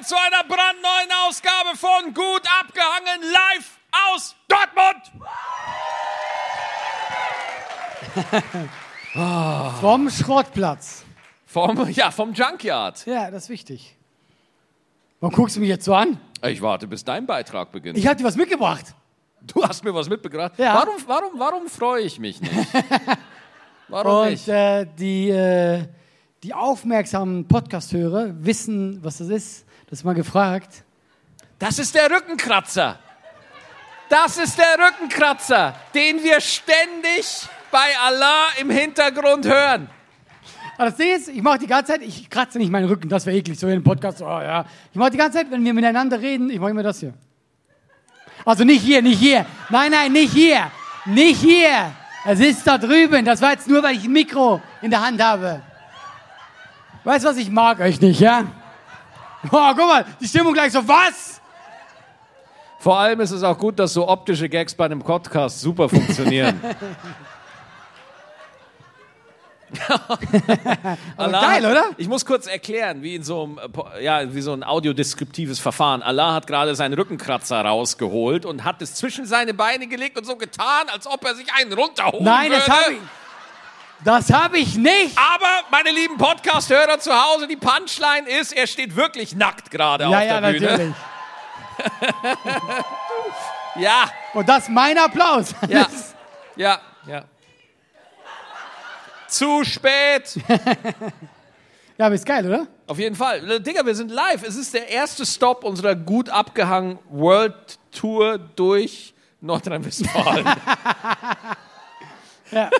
willkommen zu einer brandneuen Ausgabe von Gut abgehangen live aus Dortmund. Vom Schrottplatz. Vom, ja, vom Junkyard. Ja, das ist wichtig. Warum guckst du mich jetzt so an? Ich warte, bis dein Beitrag beginnt. Ich habe dir was mitgebracht. du hast mir was mitgebracht. Ja. Warum, warum, warum freue ich mich nicht? Warum Und nicht? äh, die, äh, die aufmerksamen Podcast-Hörer wissen, was das ist. Das ist mal gefragt. Das ist der Rückenkratzer. Das ist der Rückenkratzer, den wir ständig bei Allah im Hintergrund hören. Aber das Ding ist, ich mache die ganze Zeit, ich kratze nicht meinen Rücken, das wäre eklig, so in einem Podcast. Oh, ja. Ich mache die ganze Zeit, wenn wir miteinander reden, ich mache immer das hier. Also nicht hier, nicht hier. Nein, nein, nicht hier. Nicht hier. Es ist da drüben. Das war jetzt nur, weil ich ein Mikro in der Hand habe. Weißt du was, ich mag euch nicht, ja? Oh, guck mal, die Stimmung gleich so, was? Vor allem ist es auch gut, dass so optische Gags bei einem Podcast super funktionieren. Allah geil, oder? Ich muss kurz erklären, wie in so einem, äh, ja, wie so ein audiodeskriptives Verfahren. Allah hat gerade seinen Rückenkratzer rausgeholt und hat es zwischen seine Beine gelegt und so getan, als ob er sich einen runterholen Nein, würde. das habe ich. Das habe ich nicht. Aber, meine lieben Podcast-Hörer zu Hause, die Punchline ist, er steht wirklich nackt gerade Ja, auf ja, der Bühne. natürlich. Ja, Und das ist mein Applaus. ja, ja, ja. Zu spät. Ja, aber ist geil, oder? Auf jeden Fall. Digga, wir sind live. Es ist der erste Stopp unserer gut abgehangen World Tour durch Nordrhein-Westfalen. Ja.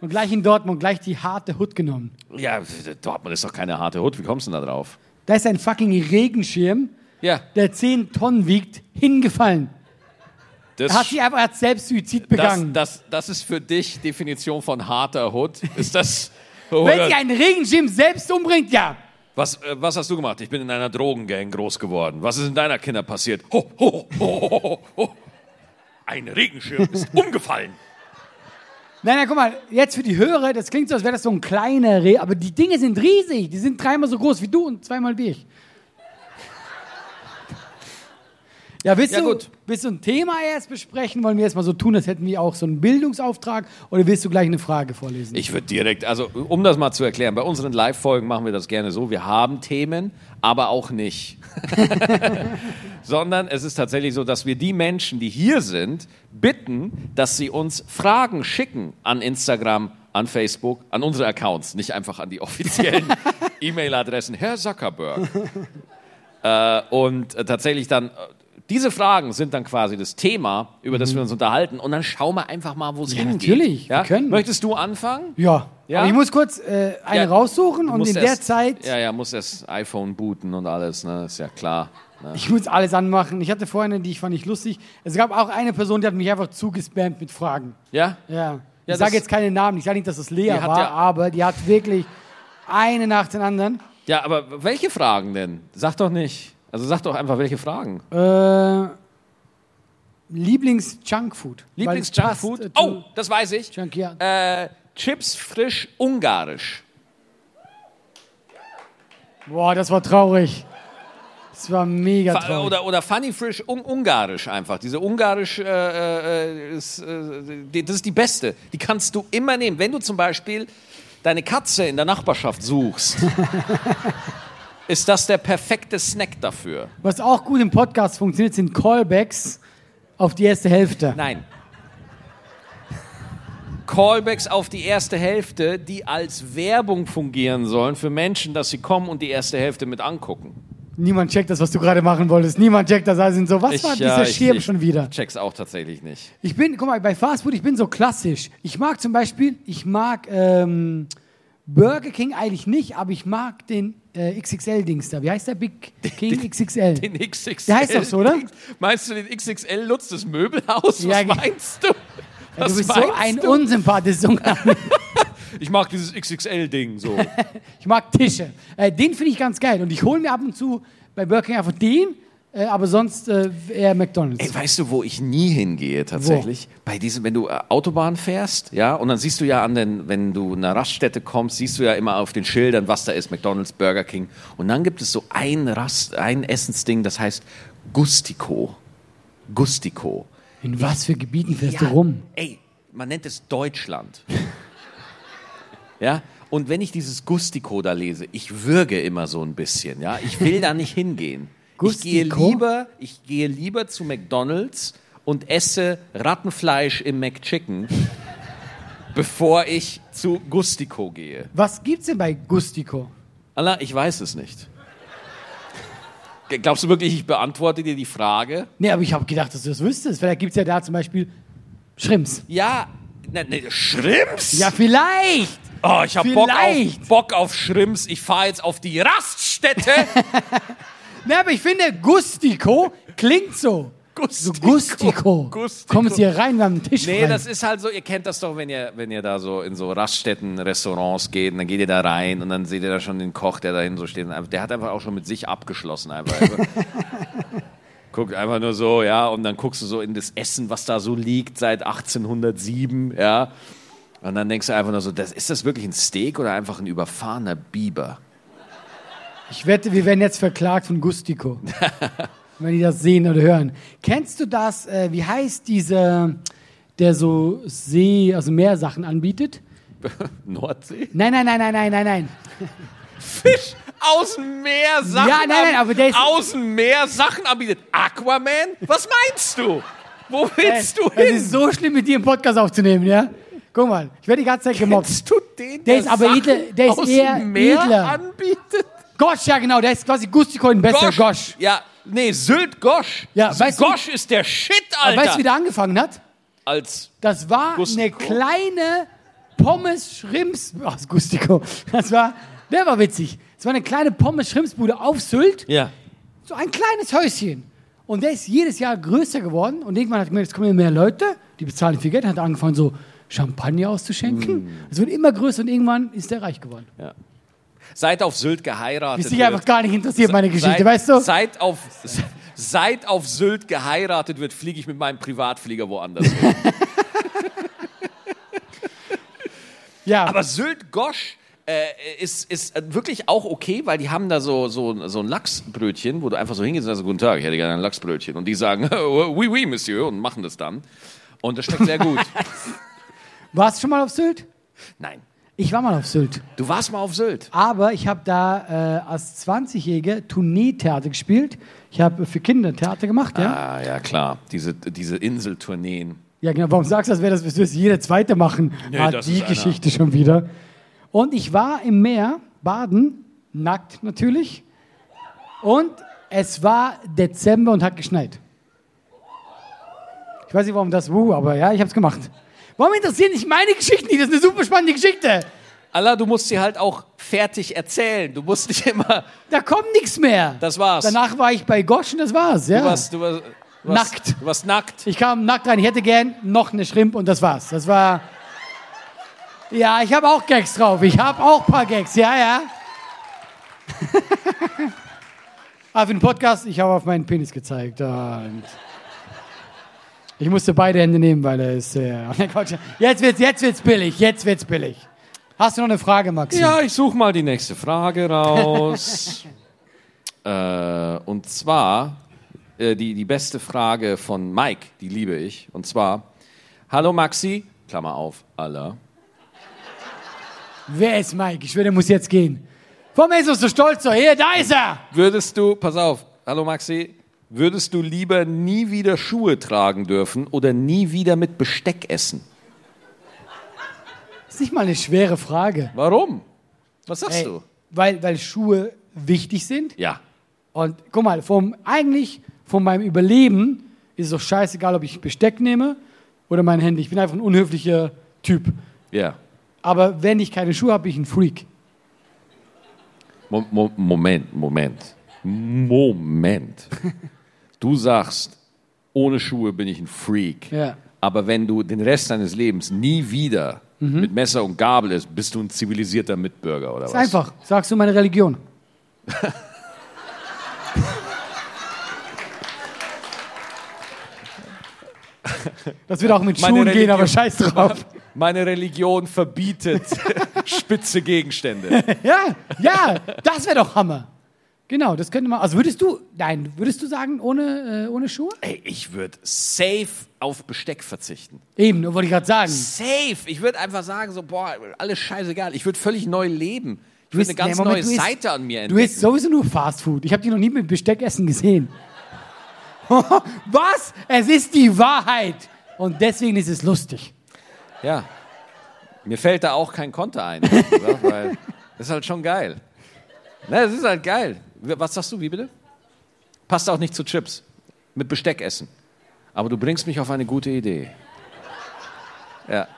Und gleich in Dortmund, gleich die harte Hut genommen. ja, Dortmund ist doch keine harte Hut. Wie kommst du denn da drauf? Da ist ein fucking Regenschirm, Ja, der 10 Tonnen wiegt, hingefallen. das, Er hat sich einfach hat selbst Suizid das, begangen. das, das ist für dich Definition von harter Hut. Ist das... Wenn sich ein Regenschirm selbst umbringt, ja. Was, äh, was hast du gemacht? Ich bin in einer Drogengang groß geworden. Was ist in deiner Kinder passiert? Ho, ho, ho, ho, ho, ho. Ein Regenschirm ist umgefallen. Nein, nein, guck mal, jetzt für die Hörer, das klingt so, als wäre das so ein kleiner Reh, aber die Dinge sind riesig. Die sind dreimal so groß wie du und zweimal wie ich. Ja, willst, Ja, du, gut. willst du ein Thema erst besprechen? Wollen wir erst mal so tun, als hätten wir auch so einen Bildungsauftrag? Oder willst du gleich eine Frage vorlesen? Ich würde direkt, also um das mal zu erklären, bei unseren Live-Folgen machen wir das gerne so. Wir haben Themen, aber auch nicht. Sondern es ist tatsächlich so, dass wir die Menschen, die hier sind, bitten, dass sie uns Fragen schicken an Instagram, an Facebook, an unsere Accounts, nicht einfach an die offiziellen E-Mail-Adressen. Herr Zuckerberg. äh, und äh, tatsächlich dann. äh, Diese Fragen sind dann quasi das Thema, über das wir uns unterhalten. Und dann schauen wir einfach mal, wo es Mhm. Ja, hingeht. natürlich, wir Ja? können. Möchtest du anfangen? ja. Ja? Aber ich muss kurz äh, eine Ja, raussuchen und in der erst- Zeit, Ja, ja, muss das iPhone booten und alles, ne? Ist ja klar. Ich muss alles anmachen. Ich hatte vorhin eine, die ich fand nicht lustig. Es gab auch eine Person, die hat mich einfach zugespammt mit Fragen. Ja? Ja. Ich das- sage jetzt keine Namen, ich sage nicht, dass es Lea Die hat war, ja- aber die hat wirklich eine nach den anderen. Ja, aber welche Fragen denn? Sag doch nicht. Also sag doch einfach, welche Fragen. Äh, Lieblings-Junkfood. Lieblings-Junkfood? Äh, Oh, das weiß ich. Junk, ja. Äh, Chips frisch ungarisch. Boah, das war traurig. Das war mega traurig. Oder, oder Funny frisch un ungarisch einfach. Diese ungarisch, äh, äh, ist, äh, das ist die beste. Die kannst du immer nehmen. Wenn du zum Beispiel deine Katze in der Nachbarschaft suchst, ist das der perfekte Snack dafür. Was auch gut im Podcast funktioniert, sind Callbacks auf die erste Hälfte. Nein. Callbacks auf die erste Hälfte, die als Werbung fungieren sollen für Menschen, dass sie kommen und die erste Hälfte mit angucken. Niemand checkt das, was du gerade machen wolltest. Niemand checkt das. Also so, was war dieser ich- Schirm ich schon wieder? Check's auch tatsächlich nicht. Ich bin, guck mal, bei Fastfood, ich bin so klassisch. Ich mag zum Beispiel, ich mag ähm, Burger King eigentlich nicht, aber ich mag den äh, XXL-Dings da. Wie heißt der Big King XXL? Den XXL. Der heißt doch so, oder? Meinst du, den XXL nutzt das Möbelhaus? Ja, Was meinst du? Was du bist so ein du? Ich mag dieses XXL-Ding so. Ich mag Tische. Äh, den finde ich ganz geil. Und ich hole mir ab und zu bei Burger King einfach den. äh, aber sonst äh, eher McDonalds. Ey, weißt du, wo ich nie hingehe tatsächlich? Bei diesem, wenn du äh, Autobahn fährst, ja, und dann siehst du ja an den, wenn du in eine Raststätte kommst, siehst du ja immer auf den Schildern, was da ist, McDonalds, Burger King. Und dann gibt es so ein Rast, ein Essensding, das heißt Gustico. Gustico. In was für Gebieten fährst du rum? Ey, man nennt es Deutschland. ja, und wenn ich dieses Gustico da lese, ich würge immer so ein bisschen, ja. Ich will da nicht hingehen. Ich gehe lieber, ich gehe lieber zu McDonalds und esse Rattenfleisch im McChicken, bevor ich zu Gustico gehe. Was gibt's denn bei Gustico? Allah, ich weiß es nicht. Glaubst du wirklich, ich beantworte dir die Frage? Nee, aber ich habe gedacht, dass du das wüsstest. Vielleicht gibt's ja da zum Beispiel Schrimps. Ja, ne, ne, Schrimps? Ja, vielleicht. Oh, ich habe Bock auf. Bock auf Schrimps. Ich fahre jetzt auf die Raststätte. Nee, aber ich finde, Gustico klingt so. So Gustico. Gustico. Gustico. Kommen Sie hier rein, wir haben einen Tisch Nee, frei. das ist halt so, ihr kennt das doch, wenn ihr, wenn ihr da so in so Raststätten, Restaurants geht, und dann geht ihr da rein und dann seht ihr da schon den Koch, der da hinten so steht. Und der hat einfach auch schon mit sich abgeschlossen. Einfach. Guckt einfach nur so, ja, und dann guckst du so in das Essen, was da so liegt seit 1807, ja. Und dann denkst du einfach nur so, das, ist das wirklich ein Steak oder einfach ein überfahrener Biber? Ich wette, wir werden jetzt verklagt von Gustico. wenn die das sehen oder hören. Kennst du das, äh, wie heißt dieser, der so See, also Meersachen anbietet? Nordsee? Nein, nein, nein, nein, nein, nein, nein. Fisch aus dem Meer Sachen Ja, nein, nein, aber der ist- aus dem Meer Sachen anbietet. Aquaman? Was meinst du? Wo willst du Es hin? ist so schlimm, mit dir einen Podcast aufzunehmen, ja? Guck mal, ich werde die ganze Zeit gemobbt. Kennst du den, Der ist aber edler- der ist eher Meer edler. anbietet? Gosch, ja genau, der ist quasi Gustico in besser Gosch. Ja, nee, Sylt Gosch. Ja, weißt du- Gosch ist der Shit, Alter. weißt du, wie der angefangen hat? Als Das war Gustico? eine kleine Pommes Schrimps aus Gustico. Das war, der war witzig. Es war eine kleine Pommes Schrimpsbude auf Sylt, ja. so ein kleines Häuschen. Und der ist jedes Jahr größer geworden und irgendwann hat er gemerkt, es kommen mehr Leute, die bezahlen viel Geld, hat angefangen so Champagner auszuschenken. Mm. Es wird immer größer und irgendwann ist er reich geworden. Seit auf Sylt geheiratet Ist dich einfach gar nicht interessiert, meine Geschichte, seit, weißt du? Seit auf, seit auf Sylt geheiratet wird, fliege ich mit meinem Privatflieger woanders hin. Ja, Aber Sylt Gosch äh, ist, ist wirklich auch okay, weil die haben da so, so, so ein Lachsbrötchen, wo du einfach so hingehst und sagst, guten Tag, ich hätte gerne ein Lachsbrötchen. Und die sagen, oui, oui, Monsieur, und machen das dann. Und das schmeckt sehr gut. warst du schon mal auf Sylt? Nein. Ich war mal auf Sylt. Du warst mal auf Sylt. Aber ich habe da äh, als 20-Jähriger Tourneetheater gespielt. Ich habe für Kinder Theater gemacht, ja? Ah, ja, klar. Diese, diese Inseltourneen. Ja, genau. Warum sagst du, als wäre das, das jeder Zweite machen? Nee, ah, das die ist einer. Geschichte schon wieder. Und ich war im Meer baden, nackt natürlich. Und es war Dezember und hat geschneit. Ich weiß nicht, warum das wuh, aber ja, ich habe es gemacht. Warum interessieren dich meine Geschichten nicht? Das ist eine super spannende Geschichte. Allah, du musst sie halt auch fertig erzählen. Du musst nicht immer. Da kommt nichts mehr. Das war's. Danach war ich bei Gosch und das war's. Ja. Du warst, du warst, du warst, Nackt. Du warst nackt. Ich kam nackt rein. Ich hätte gern noch eine Schrimp und das war's. Das war. Ja, ich habe auch Gags drauf. Ich habe auch ein paar Gags. Ja, ja. Aber für den Podcast, ich habe auf meinen Penis gezeigt. Und ich musste beide Hände nehmen, weil er ist sehr. Jetzt wird's, jetzt wird's billig. Jetzt wird's billig. Hast du noch eine Frage, Maxi? Ja, ich suche mal die nächste Frage raus. äh, und zwar äh, die, die beste Frage von Mike, die liebe ich. Und zwar: Hallo Maxi, Klammer auf, Allah. Wer ist Mike? Ich schwöre, der muss jetzt gehen. Warum ist er so stolz? So, hier, da ist er. Würdest du, pass auf, hallo Maxi, würdest du lieber nie wieder Schuhe tragen dürfen oder nie wieder mit Besteck essen? Das ist nicht mal eine schwere Frage. Warum? Was sagst Ey, du? weil, weil Schuhe wichtig sind. Ja. Und guck mal, vom, eigentlich von meinem Überleben ist es doch scheißegal, ob ich Besteck nehme oder mein Handy. Ich bin einfach ein unhöflicher Typ. Ja. Aber wenn ich keine Schuhe habe, bin ich ein Freak. Mo Mo Moment, Moment. Moment. du sagst, ohne Schuhe bin ich ein Freak. Ja. Aber wenn du den Rest deines Lebens nie wieder mhm. mit Messer und Gabel isst, bist du ein zivilisierter Mitbürger oder ist was? Einfach, sagst du meine Religion. Das wird auch mit Schuhen Religion, gehen, aber scheiß drauf. Meine Religion verbietet spitze Gegenstände. ja, ja, das wäre doch Hammer. Genau, das könnte man. Also würdest du, nein, würdest du sagen, ohne, äh, ohne Schuhe? Ey, ich würde safe auf Besteck verzichten. Eben, wollte ich gerade sagen. Safe. Ich würde einfach sagen, so, boah, alles scheißegal. Ich würde völlig neu leben. Ich würde eine ganz nee, Moment, neue isst- Seite an mir Du isst entdecken. sowieso nur Fast Food. Ich habe dich noch nie mit Besteckessen gesehen. Was? Es ist die Wahrheit. Und deswegen ist es lustig. Ja. Mir fällt da auch kein Konter ein. weil das ist halt schon geil. Ne, das ist halt geil. Was sagst du, wie bitte? Passt auch nicht zu Chips. Mit Besteck essen. Aber du bringst mich auf eine gute Idee. Ja.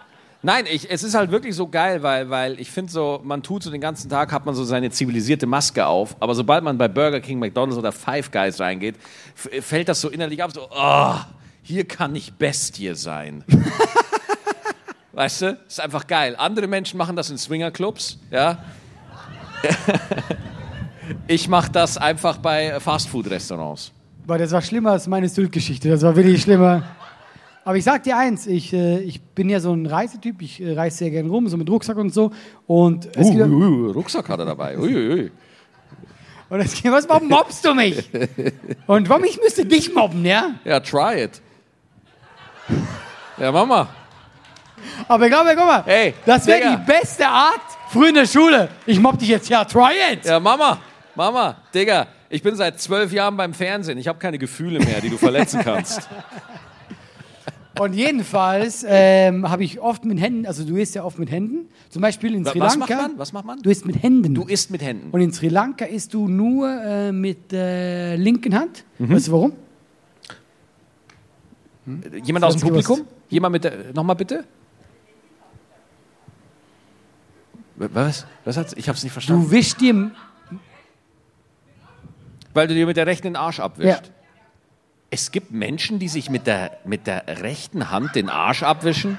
Nein, ich, es ist halt wirklich so geil, weil, weil ich finde so, man tut so den ganzen Tag, hat man so seine zivilisierte Maske auf, aber sobald man bei Burger King, McDonalds oder Five Guys reingeht, fällt das so innerlich ab, so, oh, hier kann ich Bestie sein. Weißt du? Ist einfach geil. Andere Menschen machen das in Swingerclubs, ja. Ich mache das einfach bei Fastfood-Restaurants. Boah, das war schlimmer als meine Sylt-Geschichte. Das war wirklich schlimmer. Aber ich sag dir eins, ich, äh, ich bin ja so ein Reisetyp, ich äh, reise sehr gerne rum, so mit Rucksack und so. Und es Uh, gibt, uh, uh, Rucksack hat er dabei. Ui, ui, ui. und es gibt, was, warum mobst du mich? Und warum ich müsste dich mobben, ja? Ja, try it. Ja, Mama. Aber ich glaube, guck mal, Ey, das wäre die beste Art früher in der Schule. Ich mobb dich jetzt, ja, try it. Ja, Mama. Mama, Digga, ich bin seit zwölf Jahren beim Fernsehen. Ich habe keine Gefühle mehr, die du verletzen kannst. Und jedenfalls ähm, habe ich oft mit Händen, also du isst ja oft mit Händen, zum Beispiel in Sri Was Lanka. macht man? Was macht man? Du isst mit Händen. Du isst mit Händen. Und in Sri Lanka isst du nur äh, mit der linken Hand. Mhm. Weißt du warum? Jemand aus dem Publikum? was. Jemand mit der. Nochmal bitte? Was? Was hat's? Ich hab's nicht verstanden. Du wischst dir. Weil du dir mit der rechten den Arsch abwischst. Ja. Es gibt Menschen, die sich mit der, mit der rechten Hand den Arsch abwischen.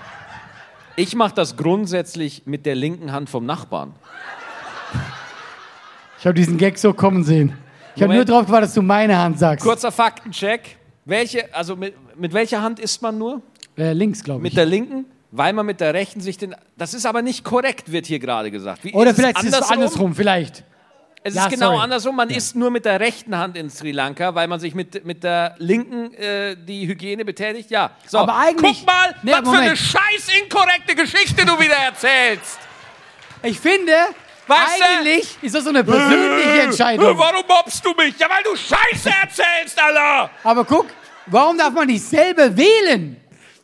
Ich mache das grundsätzlich mit der linken Hand vom Nachbarn. Ich habe diesen Gag so kommen sehen. Ich habe nur drauf gewartet, dass du meine Hand sagst. Kurzer Faktencheck. Welche, also mit, mit welcher Hand isst man nur? Äh, links, glaube Mit ich. der linken? Weil man mit der rechten sich den. Das ist aber nicht korrekt, wird hier gerade gesagt. Wie, Oder ist vielleicht ist es andersrum, vielleicht. Es Ja, ist genau sorry. andersrum. Man isst nur mit der rechten Hand in Sri Lanka, weil man sich mit, mit der linken äh, die Hygiene betätigt. Ja. So, Aber eigentlich- guck mal, Nee, was für Moment. eine scheiß inkorrekte Geschichte du wieder erzählst. Ich finde, Weißt eigentlich ist das so eine persönliche Entscheidung. Warum mobst du mich? Ja, weil du Scheiße erzählst, Alter. Aber guck, warum darf man nicht selber wählen?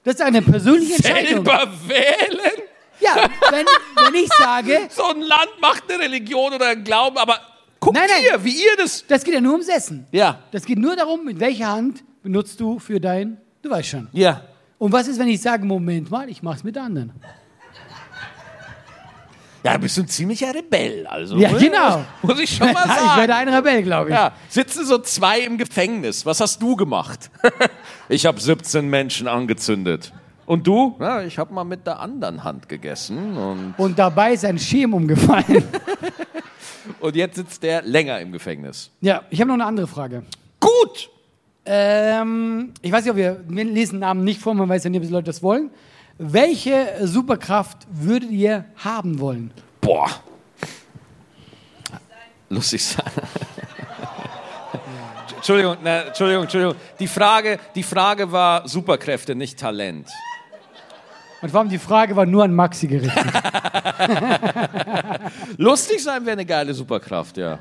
Das ist eine persönliche Entscheidung. Selber wählen? Ja, wenn, wenn ich sage, So ein Land macht eine Religion oder einen Glauben, aber guck Nein, nein. hier, wie ihr das... das geht ja nur ums Essen. Ja. Das geht nur darum, mit welcher Hand benutzt du für dein, du weißt schon. Ja. Und was ist, wenn ich sage, Moment mal, ich mach's mit der anderen? Ja, du bist ein ziemlicher Rebell, also. Ja, ne? genau. Muss ich schon mal ich sagen. werde ein Rebell, glaube ich. Ja, sitzen so zwei im Gefängnis. Was hast du gemacht? ich habe 17 Menschen angezündet. Und du? Ja, ich habe mal mit der anderen Hand gegessen und, Und dabei ist ein Schirm umgefallen. und jetzt sitzt der länger im Gefängnis. ja, ich habe noch eine andere Frage. Gut! Ähm, ich weiß nicht, ob wir, wir lesen Namen nicht vor, man weiß ja nicht, ob die Leute das wollen. Welche Superkraft würdet ihr haben wollen? Boah. Lustig sein. Entschuldigung, na, Entschuldigung, Entschuldigung. Die Frage, die Frage war Superkräfte, nicht Talent. Und vor allem die Frage war nur an Maxi gerichtet. Lustig sein wäre eine geile Superkraft, ja.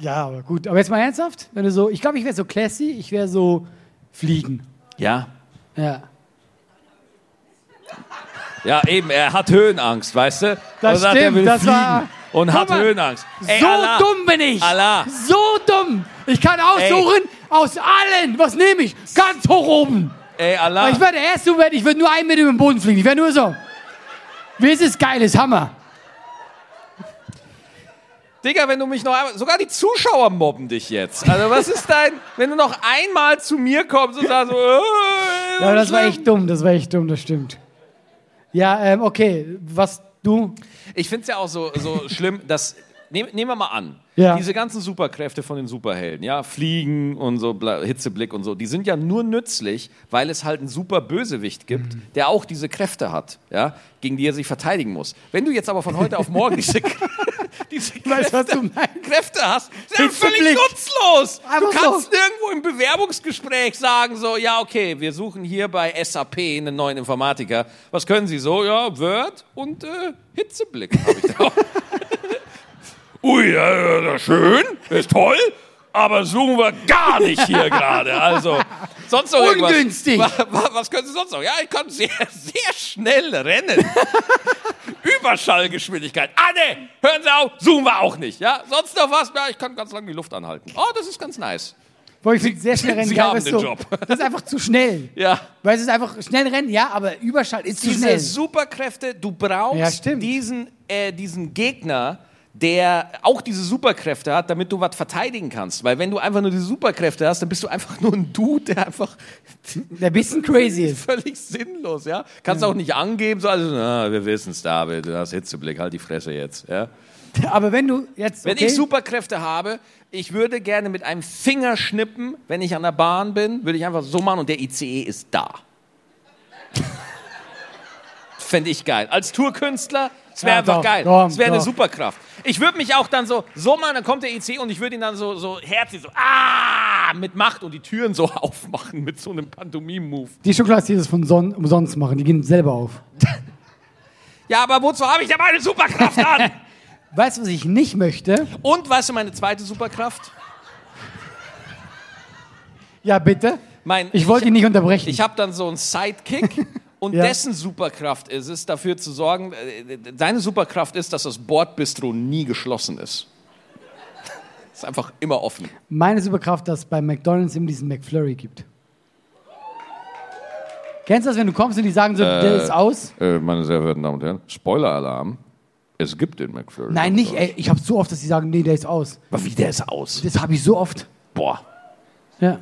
ja, aber gut. Aber jetzt mal ernsthaft, wenn du so, ich glaube, ich wäre so classy, ich wäre so fliegen. Ja? Ja. Ja, eben, er hat Höhenangst, weißt du? Das Und sagt, er stimmt, will das fliegen war- Und hat mal, Höhenangst. Ey, so Allah, dumm bin ich. Allah. So dumm. Ich kann aussuchen aus allen. Was nehme ich? Ganz hoch oben. Ey, Allah. Ich wäre der Erste, Moment, ich würde nur einen über den Boden fliegen. Ich wäre nur so. Wie ist es geil, ist Hammer. Digga, wenn du mich noch einmal. Sogar die Zuschauer mobben dich jetzt. Also, was ist dein. Wenn du noch einmal zu mir kommst und sagst so. Äh, Ja, das war echt dumm, das war echt dumm, das stimmt. Ja, ähm, okay, was du? Ich finde es ja auch so, so schlimm, dass nehm, nehmen wir mal an, Ja. diese ganzen Superkräfte von den Superhelden, ja, Fliegen und so, Hitzeblick und so, die sind ja nur nützlich, weil es halt einen super Bösewicht gibt, Mhm. der auch diese Kräfte hat, ja, gegen die er sich verteidigen muss. Wenn du jetzt aber von heute auf morgen diese, diese Weißt Kräfte, meinst? Kräfte hast, ist ja völlig Hitzeblick. nutzlos. Du kannst so. nirgendwo im Bewerbungsgespräch sagen, so, ja, okay, wir suchen hier bei SAP einen neuen Informatiker. Was können Sie so? Ja, Word und äh, Hitzeblick habe ich da. Ui, ja, schön, ist toll, aber suchen wir gar nicht hier gerade. Also, sonst noch irgendwas. Ungünstig. Wa- wa- Was können Sie sonst noch? Ja, ich kann sehr, sehr schnell rennen. Überschallgeschwindigkeit. Ah, ne, hören Sie auf, suchen wir auch nicht. Ja, sonst noch was? Ja, ich kann ganz lange die Luft anhalten. Oh, das ist ganz nice. Boah, ich finde sehr schnell rennen. Sie geil, haben den du, Job. Das ist einfach zu schnell. Ja. Weil es ist einfach schnell rennen, ja, aber Überschall ist zu Diese schnell. Superkräfte, du brauchst Ja, diesen, äh, diesen Gegner, der auch diese Superkräfte hat, damit du was verteidigen kannst. Weil wenn du einfach nur diese Superkräfte hast, dann bist du einfach nur ein Dude, der einfach Der ein bisschen crazy ist. völlig sinnlos, ja. Kannst auch nicht angeben, so, also, na, wir wissen es, David, du hast Hitzeblick, halt die Fresse jetzt, ja. Aber wenn du jetzt. Wenn okay, ich Superkräfte habe, ich würde gerne mit einem Finger schnippen, wenn ich an der Bahn bin, würde ich einfach so machen und der ICE ist da. Fände ich geil. Als Tourkünstler, es wäre Ja, einfach doch, geil. Es wäre eine. Superkraft. Ich würde mich auch dann so, so machen, dann kommt der ICE und ich würde ihn dann so, so herzlich so, ah, mit Macht und die Türen so aufmachen mit so einem Pantomime-Move. Die Schokolade, die das von Son umsonst machen, die gehen selber auf. Ja, aber wozu habe ich denn meine Superkraft an? Weißt du, was ich nicht möchte? und weißt du, meine zweite Superkraft? Ja, bitte. Mein, Ich wollte ihn nicht unterbrechen. Ich habe dann so einen Sidekick und Ja. dessen Superkraft ist es, dafür zu sorgen, äh, seine Superkraft ist, dass das Bordbistro nie geschlossen ist. ist einfach immer offen. Meine Superkraft, dass es bei McDonalds immer diesen McFlurry gibt. Kennst du das, wenn du kommst und die sagen so, der ist aus? Äh, meine sehr verehrten Damen und Herren, Spoiler-Alarm. Es gibt den McFlurry. Nein, nicht. Ey, ich habe so oft, dass die sagen, nee, der ist aus. Aber wie, der ist aus? Das habe ich so oft. Boah. Ja.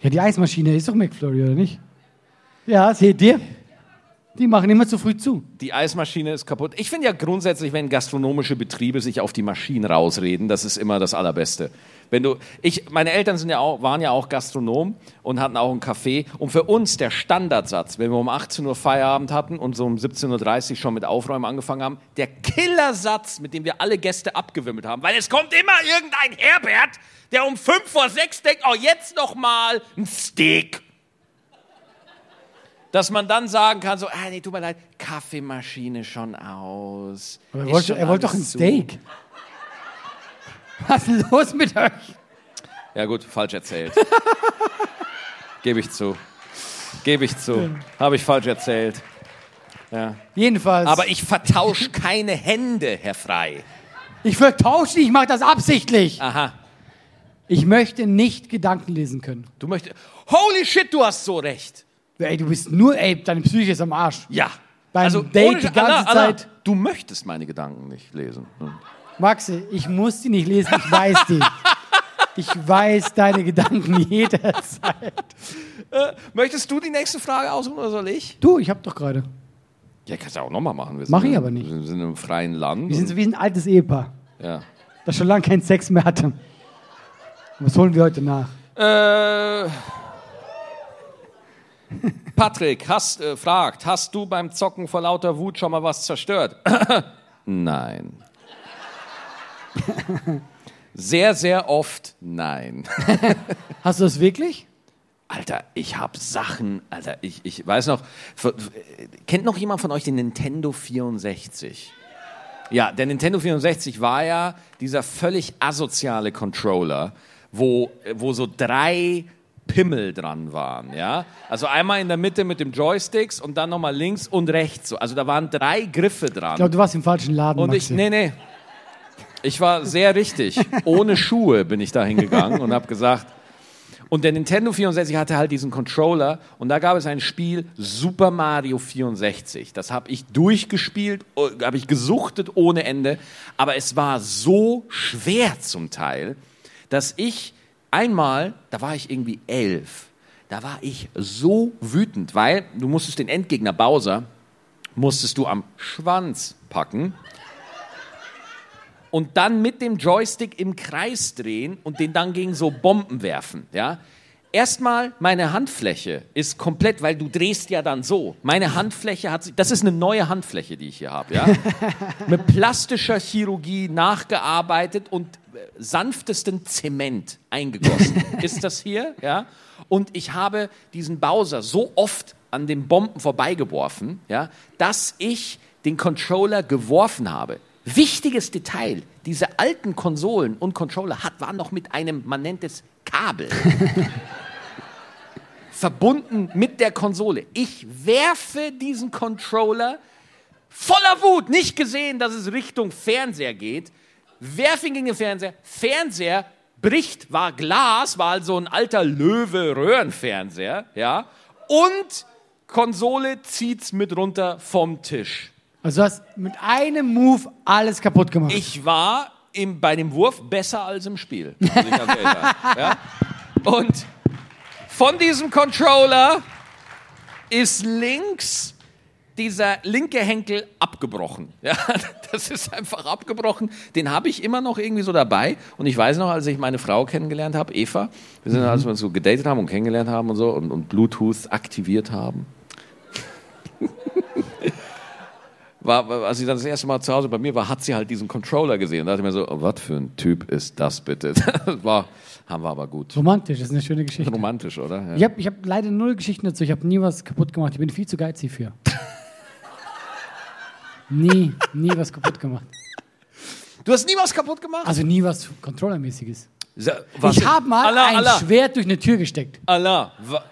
Ja, die Eismaschine ist doch McFlurry, oder nicht? Ja, seht ihr? Die machen immer zu früh zu. Die Eismaschine ist kaputt. Ich finde ja grundsätzlich, wenn gastronomische Betriebe sich auf die Maschinen rausreden, das ist immer das Allerbeste. Wenn du, ich, meine Eltern sind ja auch, waren ja auch Gastronom und hatten auch ein Café. Und für uns der Standardsatz, wenn wir um 18 Uhr Feierabend hatten und so um 17.30 Uhr schon mit Aufräumen angefangen haben, der Killersatz, mit dem wir alle Gäste abgewimmelt haben, weil es kommt immer irgendein Herbert, der um 5 vor 6 denkt, oh, jetzt noch mal ein Steak dass man dann sagen kann, so, ah, nee, tut mir leid, Kaffeemaschine schon aus. Aber er wollte, schon er wollte doch ein zu. Steak. Was ist los mit euch? Ja gut, falsch erzählt. Gebe ich zu. Gebe ich zu. Habe ich falsch erzählt. Ja. Jedenfalls. Aber ich vertausche keine Hände, Herr Frei. ich vertausche, ich mache das absichtlich. Aha. Ich möchte nicht Gedanken lesen können. Du möchtest. Holy shit, du hast so recht. Ey, du bist nur, ey, deine Psyche ist am Arsch. Ja. Beim also, Date ohne- die ganze Allah, Allah, Zeit. Du möchtest meine Gedanken nicht lesen. Hm. Maxi, ich muss die nicht lesen, ich weiß die. Ich weiß deine Gedanken jederzeit. Möchtest du die nächste Frage aussuchen oder soll ich? Du, ich hab doch gerade. Ja, kannst du auch nochmal machen. Wir Mach ich in- aber nicht. Wir sind im freien Land. Wir sind so wie ein altes Ehepaar, ja. das schon lange keinen Sex mehr hatte. Was holen wir heute nach? Äh, Patrick hast, äh, fragt, hast du beim Zocken vor lauter Wut schon mal was zerstört? nein. sehr, sehr oft nein. Hast du das wirklich? Alter, ich hab Sachen, Alter, ich, ich weiß noch, kennt noch jemand von euch den Nintendo 64? Ja, der Nintendo 64 war ja dieser völlig asoziale Controller, wo, wo so drei Pimmel dran waren, ja? Also einmal in der Mitte mit dem Joysticks und dann nochmal links und rechts. So. Also da waren drei Griffe dran. Ich glaube, du warst im falschen Laden, Und ich, nee, nee. Ich war sehr richtig. Ohne Schuhe bin ich da hingegangen und habe gesagt, und der Nintendo 64 hatte halt diesen Controller und da gab es ein Spiel Super Mario 64. Das habe ich durchgespielt, habe ich gesuchtet ohne Ende, aber es war so schwer zum Teil, dass ich einmal, da war ich irgendwie elf, da war ich so wütend, weil du musstest den Endgegner Bowser, musstest du am Schwanz packen und dann mit dem Joystick im Kreis drehen und den dann gegen so Bomben werfen. Ja? Erstmal, meine Handfläche ist komplett, weil du drehst ja dann so. Meine Handfläche hat sich, das ist eine neue Handfläche, die ich hier habe, ja. Mit plastischer Chirurgie nachgearbeitet und sanftesten Zement eingegossen. ist das hier, ja? Und ich habe diesen Bowser so oft an den Bomben vorbeigeworfen, ja, dass ich den Controller geworfen habe. Wichtiges Detail, diese alten Konsolen und Controller hat, waren noch mit einem, man nennt es Kabel. verbunden mit der Konsole. Ich werfe diesen Controller voller Wut, nicht gesehen, dass es Richtung Fernseher geht, werfe ihn gegen den Fernseher. Fernseher bricht, war Glas, war also ein alter Löwe-Röhrenfernseher, ja, und Konsole zieht's mit runter vom Tisch. Also du hast mit einem Move alles kaputt gemacht. Ich war im, bei dem Wurf besser als im Spiel. ja? Und von diesem Controller ist links dieser linke Henkel abgebrochen. Ja, das ist einfach abgebrochen. Den habe ich immer noch irgendwie so dabei. Und ich weiß noch, als ich meine Frau kennengelernt habe, Eva, wir sind, als wir uns so gedatet haben und kennengelernt haben und so und, und Bluetooth aktiviert haben. war, als ich dann das erste Mal zu Hause bei mir war, hat sie halt diesen Controller gesehen. Da dachte ich mir so, oh, was für ein Typ ist das bitte? Das war, haben wir aber gut. Romantisch, das ist eine schöne Geschichte. Romantisch, oder? Ja. Ich habe ich hab leider null Geschichten dazu. Ich habe nie was kaputt gemacht. Ich bin viel zu geizig für. Nie, nie was kaputt gemacht. Du hast nie was kaputt gemacht? Also nie was Controllermäßiges. Was ich habe mal Allah, ein Allah, Schwert durch eine Tür gesteckt. Allah. Wa-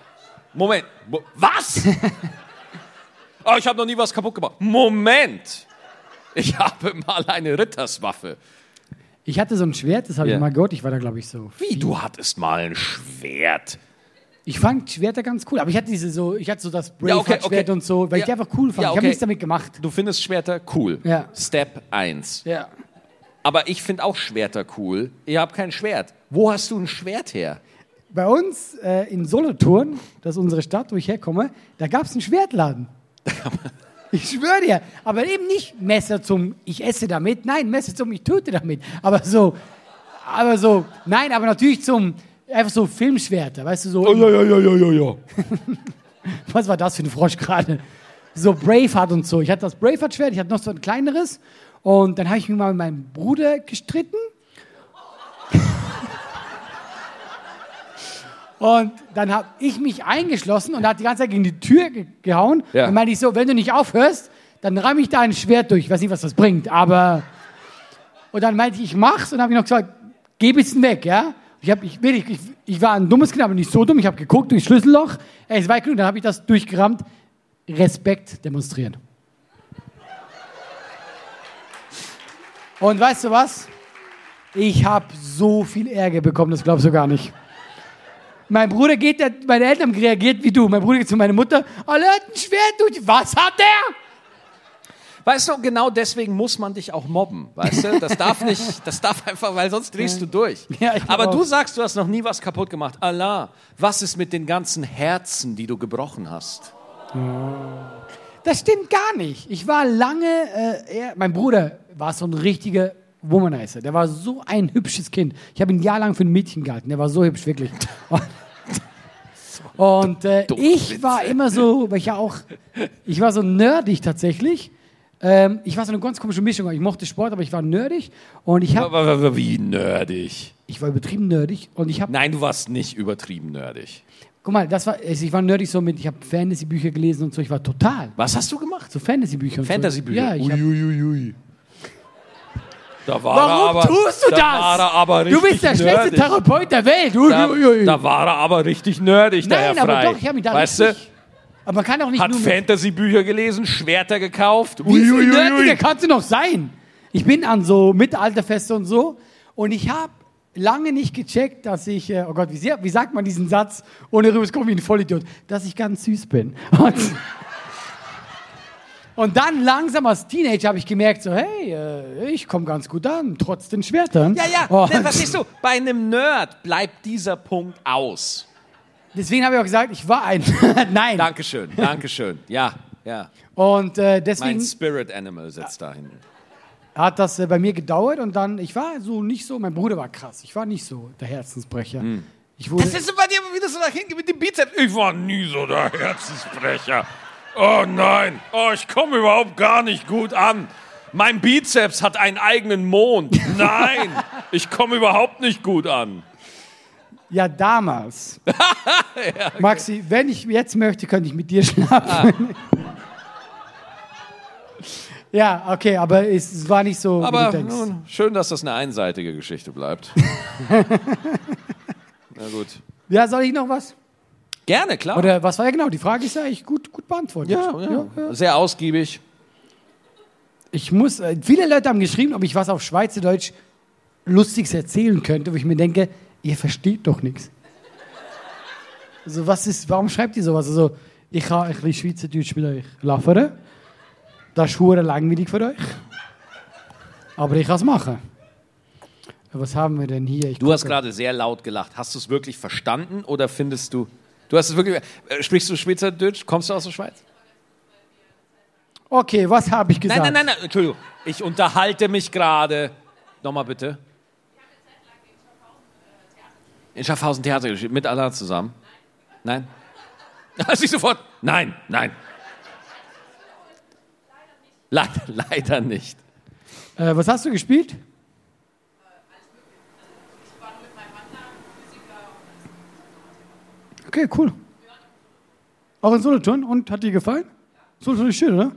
Moment. Mo- Was? oh, ich habe noch nie was kaputt gemacht. Moment. Ich habe mal eine Ritterswaffe. Ich hatte so ein Schwert, das habe Ja. ich mal gehört. Ich war da, glaube ich, so. Wie, du hattest mal ein Schwert? Ich fand Schwerter ganz cool, aber ich hatte diese so, ich hatte so das Ja, okay, okay. und so, weil ich die Ja. einfach cool fand. Ja, Ich habe okay. nichts damit gemacht. Du findest Schwerter cool. Ja. Step 1. Ja. Aber ich finde auch Schwerter cool. Ich habe kein Schwert. Wo hast du ein Schwert her? Bei uns äh, in Solothurn, das ist unsere Stadt, wo ich herkomme, da gab es einen Schwertladen. Ich schwöre dir. Aber eben nicht Messer zum, ich esse damit. Nein, Messer zum, ich töte damit. Aber so, aber so, nein, aber natürlich zum, einfach so Filmschwerter, weißt du, so. ja, ja, ja, ja, ja. Was war das für ein Frosch gerade? So Braveheart und so. Ich hatte das Braveheart-Schwert, ich hatte noch so ein kleineres. Und dann habe ich mich mal mit meinem Bruder gestritten. Und dann habe ich mich eingeschlossen und hat die ganze Zeit gegen die Tür ge gehauen. Ja. Dann meinte ich so, wenn du nicht aufhörst, dann ramme ich da ein Schwert durch. Ich weiß nicht, was das bringt, aber... Und dann meinte ich, ich mach's und habe ich noch gesagt, geh ein bisschen weg, ja? Ich, hab, ich, wirklich, ich, ich war ein dummes Kind, aber nicht so dumm. Ich habe geguckt durchs Schlüsselloch. Ey, es war genug, dann habe ich das durchgerammt. Respekt demonstrieren. Und weißt du was? Ich habe so viel Ärger bekommen, das glaubst du gar nicht. Mein Bruder geht, meine Eltern haben reagiert wie du. Mein Bruder geht zu meiner Mutter, oh, er hat ein Schwert durch. Was hat der? Weißt du, genau deswegen muss man dich auch mobben, weißt du? Das darf nicht, das darf einfach, weil sonst drehst du durch. Ja, Aber du sagst, du hast noch nie was kaputt gemacht. Allah, was ist mit den ganzen Herzen, die du gebrochen hast? Das stimmt gar nicht. Ich war lange, äh, eher, mein Bruder war so ein richtiger Womanizer. Der war so ein hübsches Kind. Ich habe ihn jahrelang für ein Mädchen gehalten. Der war so hübsch, wirklich. Und, und äh, ich war immer so, weil ich ja auch, ich war so nerdig tatsächlich. Ähm, ich war so eine ganz komische Mischung. Ich mochte Sport, aber ich war nerdig. Und ich, hab, Wie nerdig. ich war übertrieben nerdig. Und ich habe Nein, du warst nicht übertrieben nerdig. Guck mal, das war, also ich war nerdig so mit, ich habe Fantasy-Bücher gelesen und so, ich war total. Was hast du gemacht? So Fantasy-Bücher. Fantasy-Bücher? So. Ja, ich hab, Uiuiui. Da war Warum er aber, tust du da das? War er aber du bist der richtig schlechteste nerdig. Therapeut der Welt. Ui, Da, ui, ui. da war er aber richtig nerdig, der Nein, Herr aber Frey. doch, ich habe mich da weißt richtig... du? Aber man kann auch nicht Hat nur... Mit, Fantasy-Bücher gelesen, Schwerter gekauft. wie Uiuiui. nerdiger kannst du noch sein? Ich bin an so Mittelalterfeste und so und ich habe lange nicht gecheckt, dass ich... Äh, oh Gott, wie, sehr, wie sagt man diesen Satz, ohne rüber zu kommen wie ein Vollidiot? Dass ich ganz süß bin. Und, und dann langsam als Teenager habe ich gemerkt, so hey, äh, ich komme ganz gut an, trotz den Schwertern. Ja, ja, Und ne, verstehst du, bei einem Nerd bleibt dieser Punkt aus. Deswegen habe ich auch gesagt, ich war ein... Nein. Dankeschön, Dankeschön. Ja, ja. Und äh, Mein deswegen... Spirit Animal sitzt da hinten. hat das äh, bei mir gedauert und dann, ich war so nicht so, mein Bruder war krass, ich war nicht so der Herzensbrecher. Ich wurde, Das ist bei dir wieder so dahin mit dem Bizeps. Ich war nie so der Herzensbrecher. Oh nein, oh, ich komme überhaupt gar nicht gut an. Mein Bizeps hat einen eigenen Mond. Nein, ich komme überhaupt nicht gut an. Ja, damals. Maxi, wenn ich jetzt möchte, könnte ich mit dir schlafen. ja, okay, aber es, war nicht so, Aber nun, schön, dass das eine einseitige Geschichte bleibt. Na gut. Ja, soll ich noch was? Gerne, klar. Oder was war ja genau? Die Frage ist ja eigentlich gut, gut beantwortet. ja, ja, sehr ausgiebig. Ich muss, äh, viele Leute haben geschrieben, ob ich was auf Schweizerdeutsch Lustiges erzählen könnte, wo ich mir denke, ihr versteht doch nichts. Also was ist, warum schreibt ihr sowas? Also, ich kann ein bisschen Schweizerdeutsch mit euch laufen. Das ist hure langweilig für euch. Aber ich kann es machen. Was haben wir denn hier? Ich Du hast gerade sehr laut gelacht. Hast du es wirklich verstanden oder findest du. Du hast es wirklich. Äh, sprichst du Schweizerdeutsch? Kommst du aus der Schweiz? Okay, was habe ich gesagt? Nein, nein, nein, nein, Entschuldigung. Ich unterhalte mich gerade. Nochmal bitte. In Schaffhausen Theater gespielt, mit Allah zusammen? Nein? Hast du sofort? Nein, nein. Leider, leider nicht. Äh, was hast du gespielt? Okay, cool. Auch in Solothurn und hat dir gefallen? Solothurn ist schön, oder?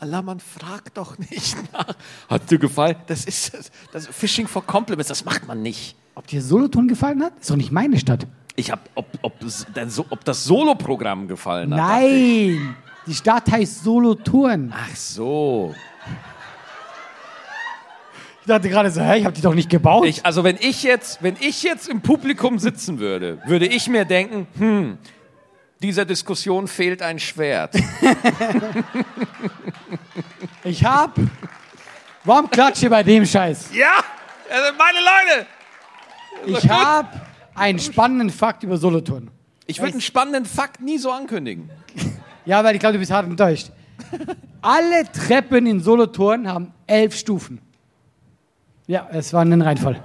Allah, man fragt doch nicht nach. Hat dir gefallen? Das ist das, das Fishing for Compliments, das macht man nicht. Ob dir Solothurn gefallen hat? Ist doch nicht meine Stadt. Ich hab, ob, ob, ob das Solo-Programm gefallen hat. Nein! Die Stadt heißt Solothurn. Ach so. Ich dachte gerade so, hä, ich habe die doch nicht gebaut. Ich, also wenn ich jetzt, wenn ich jetzt im Publikum sitzen würde, würde ich mir denken, hm, dieser Diskussion fehlt ein Schwert. Ich hab. Warum klatscht ihr bei dem Scheiß? ja, also meine Leute. Ich hab einen spannenden Fakt über Solothurn. Ich würde einen spannenden Fakt nie so ankündigen. Ja, weil ich glaube, du bist hart enttäuscht. Alle Treppen in Solothurn haben elf Stufen. Ja, es war ein Reinfall.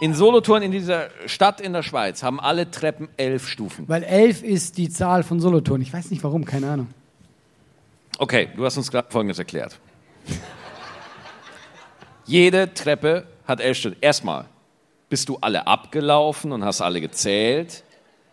In Solothurn, in dieser Stadt in der Schweiz, haben alle Treppen elf Stufen. Weil elf ist die Zahl von Solothurn. Ich weiß nicht warum, keine Ahnung. Okay, du hast uns gerade Folgendes erklärt. Jede Treppe hat elf Stufen. Erstmal, bist du alle abgelaufen und hast alle gezählt?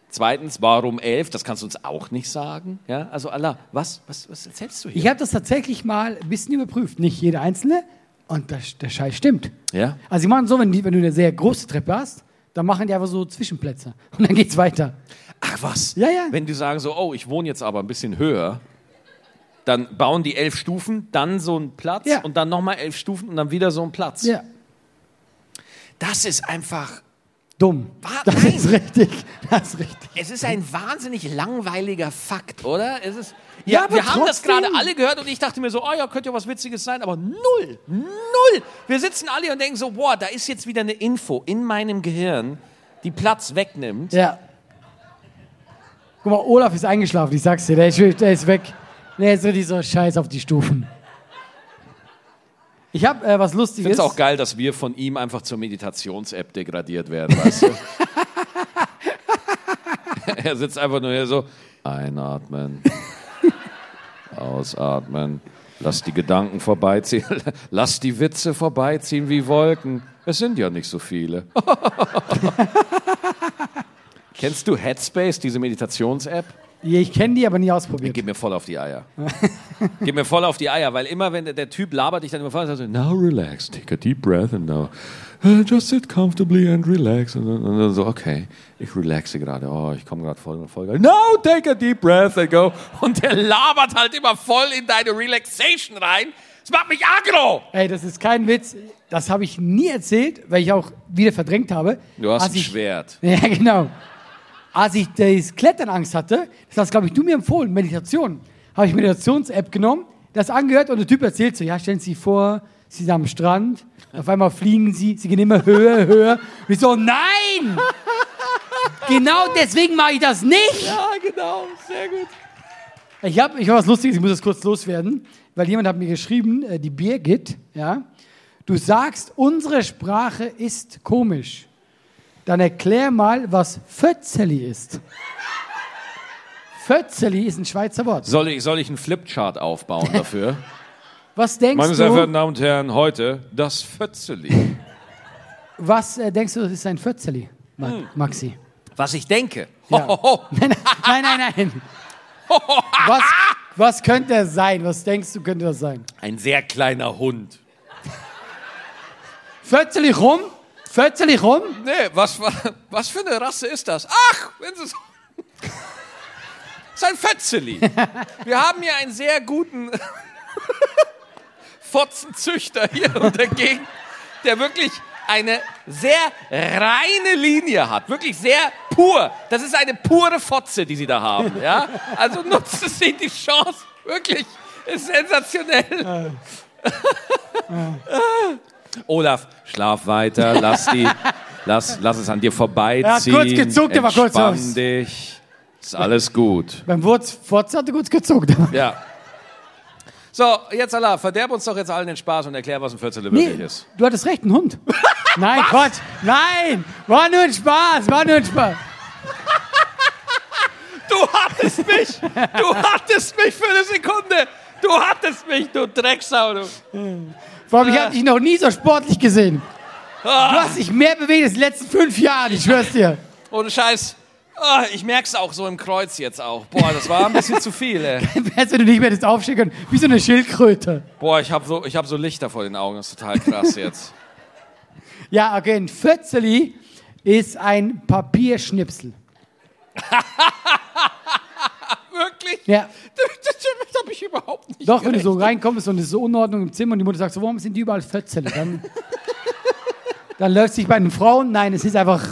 Zweitens, warum elf? Das kannst du uns auch nicht sagen. Ja, also Allah, was, was, was erzählst du hier? Ich habe das tatsächlich mal ein bisschen überprüft. Nicht jede einzelne. Und das, der Scheiß stimmt. ja? Also sie machen so, wenn, die, wenn du eine sehr große Treppe hast, dann machen die einfach so Zwischenplätze. Und dann geht's weiter. Ach was? Ja, ja. Wenn die sagen so, oh, ich wohne jetzt aber ein bisschen höher, dann bauen die elf Stufen, dann so einen Platz Ja. und dann nochmal elf Stufen und dann wieder so einen Platz. Ja, Das ist einfach, dumm. Wa- Das nein. ist richtig. Das ist richtig. es ist ein wahnsinnig langweiliger Fakt, oder? Es ist, Ja, ja, wir haben das trotzdem. gerade alle gehört und ich dachte mir so, oh ja, könnte ja was Witziges sein, aber null, null. Wir sitzen alle und denken so, boah, da ist jetzt wieder eine Info in meinem Gehirn, die Platz wegnimmt. Ja. Guck mal, Olaf ist eingeschlafen, ich sag's dir, der ist, der ist weg. Der ist richtig so scheiß auf die Stufen. Ich hab äh, was Ich Lustiges. finde es auch geil, dass wir von ihm einfach zur Meditations-App degradiert werden, weißt du? er sitzt einfach nur hier so, einatmen, ausatmen, lass die Gedanken vorbeiziehen, lass die Witze vorbeiziehen wie Wolken. Es sind ja nicht so viele. Kennst du Headspace, diese Meditations-App? Ich kenne die, aber nie ausprobiert. Gib mir voll auf die Eier. Gib mir voll auf die Eier, weil immer, wenn der, Typ labert dich dann immer voll, sagt so, now relax, take a deep breath and now uh, just sit comfortably and relax. Und dann, und dann so, okay, ich relaxe gerade, oh, ich komme gerade voll, voll. Now take a deep breath and go. Und der labert halt immer voll in deine Relaxation rein. Das macht mich aggro. Ey, das ist kein Witz. Das habe ich nie erzählt, weil ich auch wieder verdrängt habe. Du hast ein ich, Schwert. Ja, genau. Als ich das Kletternangst hatte, das hast, glaube ich, du mir empfohlen, Meditation, habe ich Meditations-App genommen, das angehört und der Typ erzählt so, ja, stellen Sie sich vor, Sie sind am Strand, auf einmal fliegen Sie, Sie gehen immer höher, höher. Und ich so, nein! genau deswegen mache ich das nicht! Ja, genau, sehr gut. Ich habe ich hab was Lustiges, ich muss das kurz loswerden. weil jemand hat mir geschrieben, äh, die Birgit, ja, du sagst, unsere Sprache ist komisch. Dann erklär mal, was Fötzeli ist. Fötzeli ist ein Schweizer Wort. Soll ich, soll ich einen Flipchart aufbauen dafür? Was denkst Meine sehr du, verehrten Damen und Herren, heute das Fötzeli. was äh, denkst du, das ist ein Fötzeli, Ma Hm. Maxi? Was ich denke. Ja. Nein, nein, nein, nein. Was, was könnte es sein? Was denkst du, könnte das sein? Ein sehr kleiner Hund. Fötzeli rum? Fötzeli rum? Nee, was, wa- was für eine Rasse ist das? Ach, wenn Sie so. Das ist ein Fötzeli. Wir haben hier einen sehr guten Fotzenzüchter hier in der Gegend, der wirklich eine sehr reine Linie hat. Wirklich sehr pur. Das ist eine pure Fotze, die Sie da haben. Ja? Also nutzen Sie die Chance. Wirklich. Ist sensationell. Olaf, schlaf weiter, lass die, lass, lass es an dir vorbeiziehen. Er hat kurz gezuckt, er war kurz aus. dich. Ist alles gut. Beim Wurz, Fotze hat er kurz gezuckt. Ja. So, jetzt Allah, verderb uns doch jetzt allen den Spaß und erklär, was ein Viertel wirklich Nee, ist. du hattest recht, ein Hund. Nein, Quatsch. Nein, war nur ein Spaß, war nur ein Spaß. Du hattest mich! Du hattest mich für eine Sekunde! Du hattest mich, du Drecksau, du! Vor allem, ich habe dich noch nie so sportlich gesehen. Du hast dich mehr bewegt als in den letzten fünf Jahren, ich schwör's dir. Ohne Scheiß. Ah, ich merk's auch so im Kreuz jetzt auch. Boah, das war ein bisschen zu viel, ey. Hättest du nicht mehr das aufstehen können, wie so eine Schildkröte. Boah, ich hab so, ich hab so Lichter vor den Augen. Das ist total krass jetzt. Ja, okay, ein Fötzeli ist ein Papierschnipsel. Wirklich? Ja, Das hab ich überhaupt nicht doch, wenn du so gerechnet. reinkommst und es ist so Unordnung im Zimmer und die Mutter sagt so, warum sind die überall Fötzeli? Dann, dann läuft sich bei den Frauen, nein, es ist einfach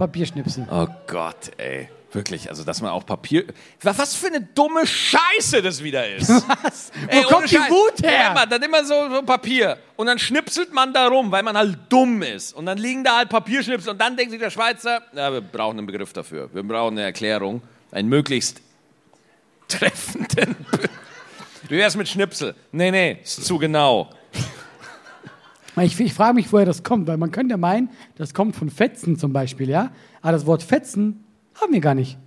Papierschnipsel. Oh Gott, ey. Wirklich, also dass man auch Papier. Was für eine dumme Scheiße das wieder ist. Was? Wo Ey, ohne kommt die Scheiß. Wut Ja, her? immer, dann immer so, so Papier. Und dann schnipselt man da rum, weil man halt dumm ist. Und dann liegen da halt Papierschnipsel. Und dann denkt sich der Schweizer, ja, wir brauchen einen Begriff dafür. Wir brauchen eine Erklärung. Einen möglichst treffenden. Be- Wie wär's mit Schnipsel? Nee, nee, ist zu genau. Ich, ich frage mich, woher das kommt, weil man könnte ja meinen, das kommt von Fetzen zum Beispiel, ja? Aber das Wort Fetzen haben wir gar nicht.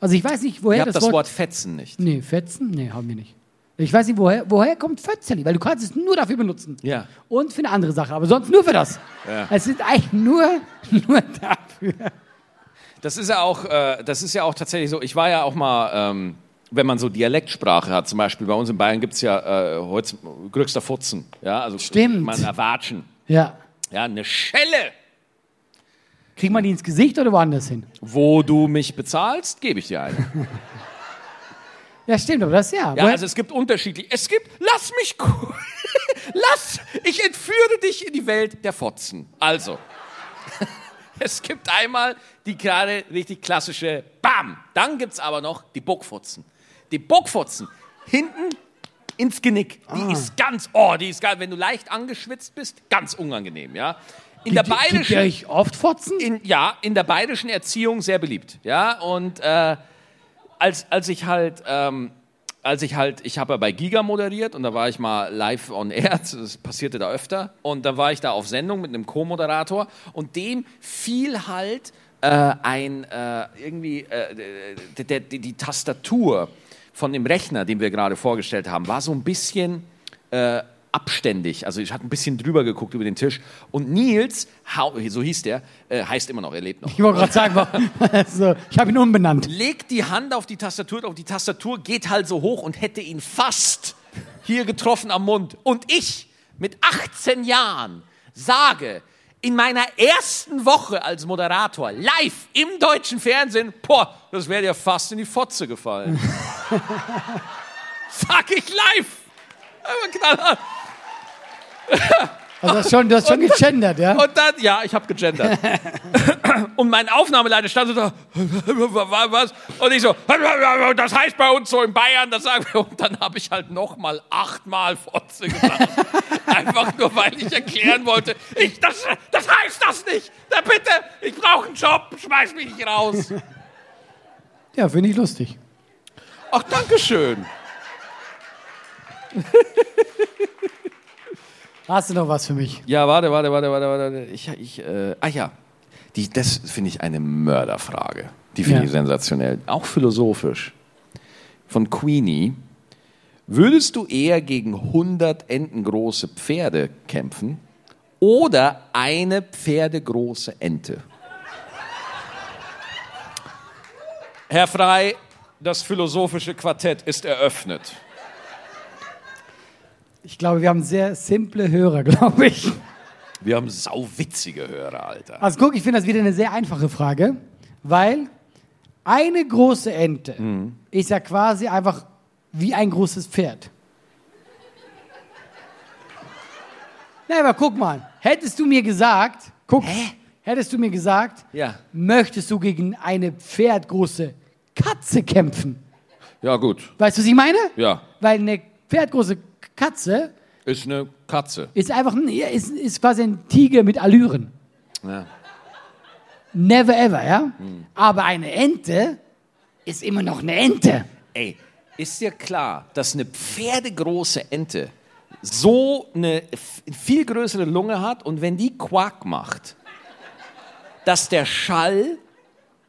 Also ich weiß nicht, Ihr woher habt das, das Wort Fetzen nicht. Nee, Fetzen? Nee, haben wir nicht. Ich weiß nicht, woher, woher kommt Fötzeli, weil du kannst es nur dafür benutzen. Ja. Und für eine andere Sache, aber sonst nur für das. Ja. Es ist eigentlich nur, nur dafür. Das ist ja auch, äh, das ist ja auch tatsächlich so. Ich war ja auch mal, ähm, wenn man so Dialektsprache hat, zum Beispiel bei uns in Bayern gibt es ja äh, heute größter Futzen. Ja, also Stimmt. Man erwatschen. Ja. Ja, eine Schelle. Kriegt man die ins Gesicht oder woanders hin? Wo du mich bezahlst, gebe ich dir eine. Ja, stimmt, aber das ja. Ja, also es gibt unterschiedlich. Es gibt, lass mich, lass, ich entführe dich in die Welt der Fotzen. Also, es gibt einmal die gerade richtig klassische Bam. Dann gibt es aber noch die Bockfotzen. Die Bockfotzen, hinten ins Genick. Die Ah. ist ganz, oh, die ist ganz, wenn du leicht angeschwitzt bist, ganz unangenehm, ja. In der Gibt Gibt bayerischen ihr euch oft Fotzen? in, ja, in der bayerischen Erziehung sehr beliebt. Ja, und äh, als, als ich halt, ähm, als ich halt, ich habe ja bei Giga moderiert und da war ich mal live on air, das passierte da öfter. Und da war ich da auf Sendung mit einem Co-Moderator und dem fiel halt äh, ein, äh, irgendwie, äh, der, der, die, die Tastatur von dem Rechner, den wir gerade vorgestellt haben, war so ein bisschen äh, abständig. Also ich hatte ein bisschen drüber geguckt über den Tisch. Und Nils, so hieß der, äh, heißt immer noch, er lebt noch. Ich wollte gerade sagen, also, ich habe ihn umbenannt. Legt die Hand auf die Tastatur drauf. Die Tastatur geht halt so hoch und hätte ihn fast hier getroffen am Mund. Und ich mit 18 Jahren sage, in meiner ersten Woche als Moderator, live im deutschen Fernsehen, boah, das wäre dir fast in die Fotze gefallen. Sag ich live. Also das ist schon, du hast schon gegendert, ja? Und dann, ja, ich habe gegendert. Und mein Aufnahmeleiter stand so da, was? Und ich so, das heißt bei uns so in Bayern, das sagen wir. Und dann habe ich halt nochmal achtmal Fotze gesagt. Einfach nur, weil ich erklären wollte, ich, das, das heißt das nicht. Da bitte, ich brauche einen Job, schmeiß mich nicht raus. Ja, finde ich lustig. Ach, danke schön. Hast du noch was für mich? Ja, warte, warte, warte, warte, warte. Ich, ich, äh, ah ja, die, das finde ich eine Mörderfrage. Die finde Ja. ich sensationell. Auch philosophisch. Von Queenie. Würdest du eher gegen 100 entengroße Pferde kämpfen oder eine pferdegroße Ente? Herr Frei, das philosophische Quartett ist eröffnet. Ich glaube, wir haben sehr simple Hörer, glaube ich. Wir haben sauwitzige Hörer, Alter. Also guck, ich finde das wieder eine sehr einfache Frage, weil eine große Ente ist ja quasi einfach wie ein großes Pferd. Na, aber guck mal, hättest du mir gesagt, guck, hättest du mir gesagt, Ja. möchtest du gegen eine pferdgroße Katze kämpfen? Ja, gut. Weißt du, was ich meine? Ja. Weil eine pferdgroße Katze Ist eine Katze. ist einfach ein, ist, ist quasi ein Tiger mit Allüren. Ja. Never ever, ja? Aber eine Ente ist immer noch eine Ente. Ey, ist dir klar, dass eine pferdegroße Ente so eine viel größere Lunge hat und wenn die Quack macht, dass der Schall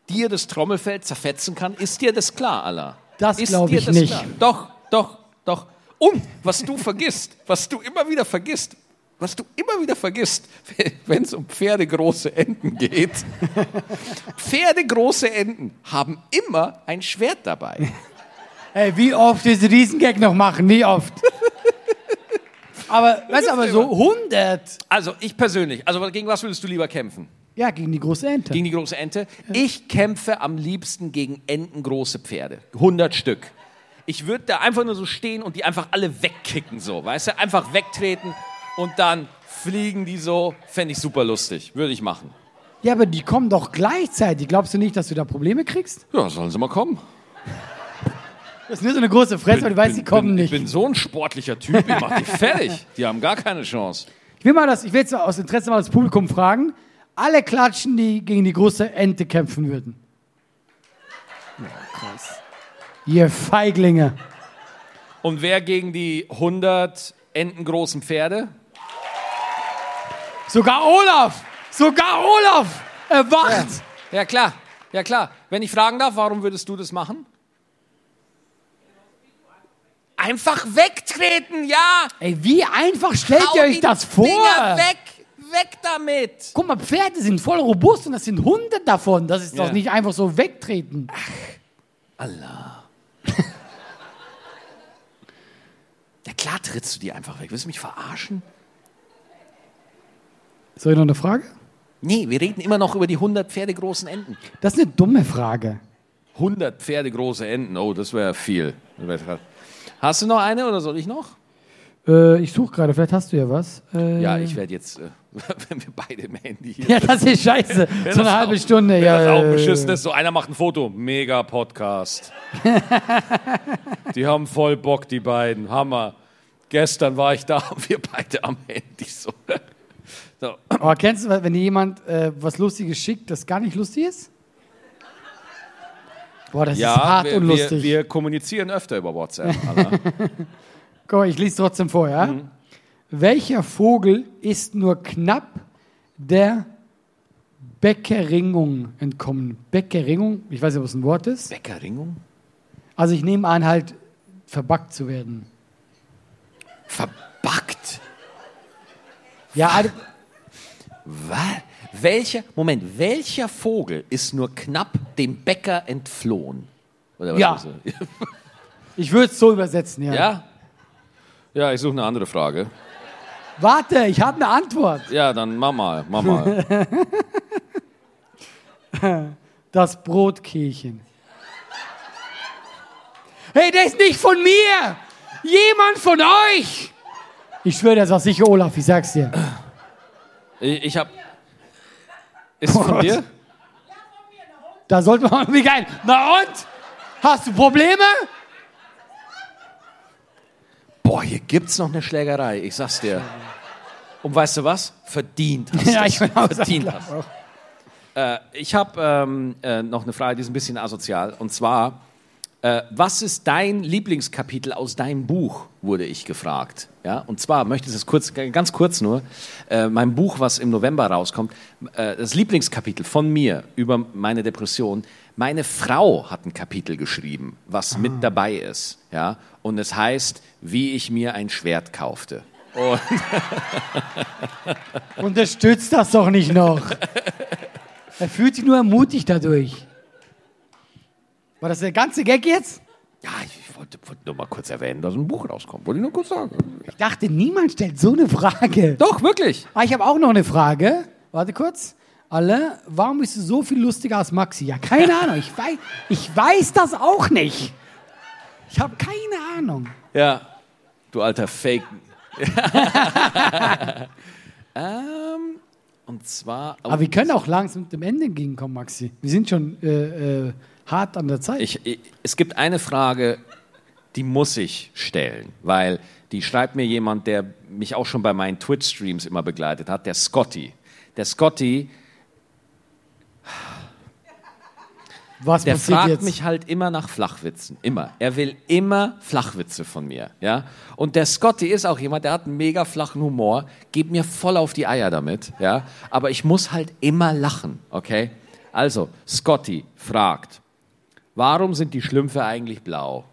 dir das Trommelfell zerfetzen kann? Ist dir das klar, Allah? Das Ist glaub dir ich das nicht. Klar? Doch, doch, doch. Und was du vergisst, was du immer wieder vergisst, was du immer wieder vergisst, wenn es um pferdegroße Enten geht. pferdegroße Enten haben immer ein Schwert dabei. Ey, wie oft diesen Riesengag noch machen? Nie oft. aber, weißt du, aber so 100. Also ich persönlich, also gegen was würdest du lieber kämpfen? Ja, gegen die große Ente. Gegen die große Ente? Ich kämpfe am liebsten gegen entengroße Pferde. 100 Stück. Ich würde da einfach nur so stehen und die einfach alle wegkicken, so, weißt du? Einfach wegtreten und dann fliegen die so. Fände ich super lustig. Würde ich machen. Ja, aber die kommen doch gleichzeitig. Glaubst du nicht, dass du da Probleme kriegst? Ja, sollen sie mal kommen. Das ist nur so eine große Fresse, weil du weißt, die kommen bin, nicht. Ich bin so ein sportlicher Typ, ich mach die fertig. Die haben gar keine Chance. Ich will mal das, ich will jetzt aus Interesse mal das Publikum fragen. Alle klatschen, die gegen die große Ente kämpfen würden. Ihr Feiglinge. Und wer gegen die 100 entengroßen Pferde? Sogar Olaf! Sogar Olaf! Erwacht! Ja, klar. Ja, klar. Wenn ich fragen darf, warum würdest du das machen? Einfach wegtreten, ja. Ey, wie einfach stellt Hau ihr euch das vor? Dinger weg, weg damit. Guck mal, Pferde sind voll robust und das sind hundert davon. Das ist Ja. doch nicht einfach so wegtreten. Allah. Ja, klar trittst du die einfach weg. Willst du mich verarschen? Soll ich noch eine Frage? Nee, wir reden immer noch über die 100 pferdegroßen Enten. Das ist eine dumme Frage. 100 pferdegroße Enten, oh, das wäre viel. Hast du noch eine oder soll ich noch? Äh, ich suche gerade, vielleicht hast du ja was. Äh, Ja, ich werde jetzt, äh, wenn wir beide im Handy hier Ja, das ist scheiße. So eine halbe auch- Stunde. Wenn ja, das auch äh, beschissen ist, so einer macht ein Foto. Mega Podcast. die haben voll Bock, die beiden. Hammer. Gestern war ich da und wir beide am Handy. So. So. Aber kennst du, wenn dir jemand äh, was Lustiges schickt, das gar nicht lustig ist? Boah, das ist Ja, hart wir, und wir, lustig. wir kommunizieren öfter über WhatsApp. Guck mal, ich lese trotzdem vor, ja? Mhm. Welcher Vogel ist nur knapp der Bäckerringung entkommen? Bäckerringung, ich weiß nicht, ob es ein Wort ist. Bäckerringung? Also ich nehme an, halt verbackt zu werden. Verbackt? Ja, also, Was? Welcher, Moment, welcher Vogel ist nur knapp dem Bäcker entflohen? Oder was Ja. ist das? ich würde es so übersetzen, ja. Ja? Ja, ich suche eine andere Frage. Warte, ich habe eine Antwort. Ja, dann mach mal, mach mal. Das Brotkehlchen. Hey, der ist nicht von mir! Jemand von euch! Ich schwöre, das war sicher Olaf, ich sag's dir. Ich, ich hab. Ist es von Gott. dir? Da sollte man wie geil. Na und? Hast du Probleme? Boah, hier gibt's noch eine Schlägerei, ich sag's dir. Und weißt du was? Verdient hast Ja, ich bin auch Verdient hast. Äh, ich habe ähm, äh, noch eine Frage, die ist ein bisschen asozial. Und zwar, Äh, was ist dein Lieblingskapitel aus deinem Buch, wurde ich gefragt. Ja, und zwar möchte ich es kurz, ganz kurz nur, äh, mein Buch, was im November rauskommt, äh, das Lieblingskapitel von mir über meine Depression. Meine Frau hat ein Kapitel geschrieben, was mit dabei ist. Ja, und es heißt, wie ich mir ein Schwert kaufte. Und Unterstützt das doch nicht noch. Er fühlt sich nur ermutigt dadurch. War das der ganze Gag jetzt? ja, ich wollte, wollte nur mal kurz erwähnen, dass ein Buch rauskommt. Wollte ich nur kurz sagen. Ich dachte, niemand stellt so eine Frage. Doch, wirklich. Ah, ich habe auch noch eine Frage. Warte kurz. Alle, warum bist du so viel lustiger als Maxi? Ja, keine Ahnung. Ich weiß, ich weiß das auch nicht. Ich habe keine Ahnung. Ja, du alter Fake. ähm, und zwar. Aber wir können auch langsam mit dem Ende entgegenkommen, Maxi. Wir sind schon äh, äh, hart an der Zeit. Ich, ich, es gibt eine Frage, die muss ich stellen, weil die schreibt mir jemand, der mich auch schon bei meinen Twitch-Streams immer begleitet hat, der Scotty. Der Scotty, Was der fragt jetzt? mich halt immer nach Flachwitzen. Immer. Er will immer Flachwitze von mir. Ja? Und der Scotty ist auch jemand, der hat einen mega flachen Humor, geht mir voll auf die Eier damit. Ja? Aber ich muss halt immer lachen. Okay? Also, Scotty fragt, warum sind die Schlümpfe eigentlich blau?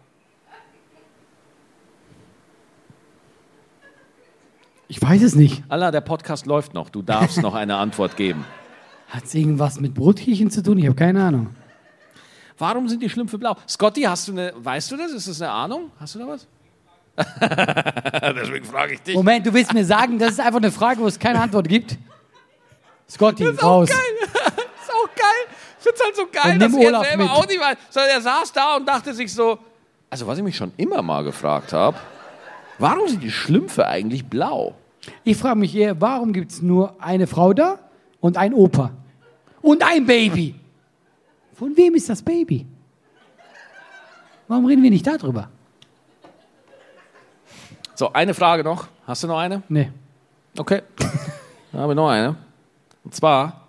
ich weiß es nicht. Allah, der Podcast läuft noch. Du darfst noch eine Antwort geben. Hat es irgendwas mit Brotkirchen zu tun? Ich habe keine Ahnung. Warum sind die Schlümpfe blau? Scotty, hast du eine, weißt du das? Ist das eine Ahnung? Hast du da was? Deswegen frage ich dich. Moment, du willst mir sagen, das ist einfach eine Frage, wo es keine Antwort gibt? Scotty, raus. ist auch geil. Finde es halt so geil, dass er selber mit. auch nicht weiß. Sondern er saß da und dachte sich so, also was ich mich schon immer mal gefragt habe, warum sind die Schlümpfe eigentlich blau? Ich frage mich eher, warum gibt es nur eine Frau da und ein Opa? Und ein Baby? Von wem ist das Baby? Warum reden wir nicht darüber? So, eine Frage noch. Hast du noch eine? Nee. Okay. Dann habe ich noch eine. Und zwar,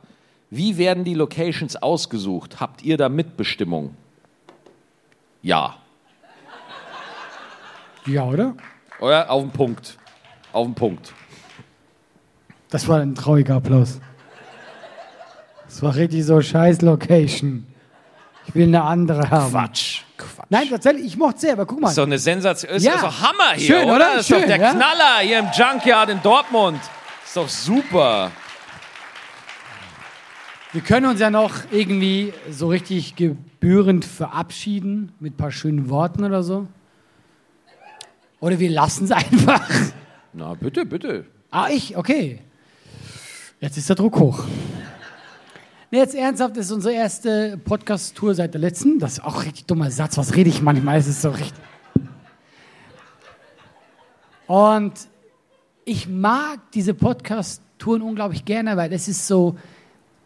wie werden die Locations ausgesucht? Habt ihr da Mitbestimmung? Ja. Ja, oder? Oder auf den Punkt. Auf den Punkt. Das war ein trauriger Applaus. Das war richtig so scheiß Location. Ich will eine andere haben. Quatsch. Quatsch. Nein, tatsächlich, ich mochte sehr, aber guck mal. ist doch eine Sensation. Ist, Ja. ist doch Hammer hier, Schön, oder? oder? Das ist doch Schön, der ja? Knaller hier im Junkyard in Dortmund. Ist doch super. Wir können uns ja noch irgendwie so richtig gebührend verabschieden mit ein paar schönen Worten oder so. Oder wir lassen es einfach. Na, bitte, bitte. Ah, ich, okay. Jetzt ist der Druck hoch. Nee, jetzt ernsthaft, das ist unsere erste Podcast-Tour seit der letzten. Das ist auch ein richtig dummer Satz. Was rede ich manchmal? Es ist so richtig. Und ich mag diese Podcast-Touren unglaublich gerne, weil es ist so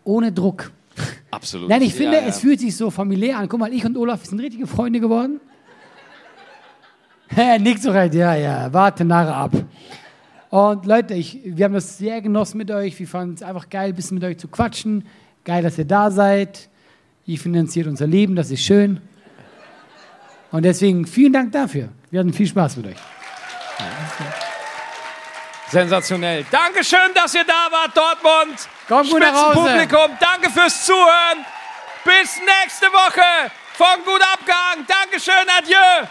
ohne Druck. Absolut. Nein, ich finde, Ja, ja. es fühlt sich so familiär an. Guck mal, ich und Olaf sind richtige Freunde geworden. Nicht so recht, ja, ja, warte nachher ab. Und Leute, ich, wir haben das sehr genossen mit euch. Wir fanden es einfach geil, ein bisschen mit euch zu quatschen. Geil, dass ihr da seid. Ihr finanziert unser Leben, das ist schön. Und deswegen vielen Dank dafür. Wir hatten viel Spaß mit euch. Sensationell. Dankeschön, dass ihr da wart, Dortmund. Kommt gut. Spitzenpublikum. Danke fürs Zuhören. Bis nächste Woche von Gut Abgang. Dankeschön, adieu.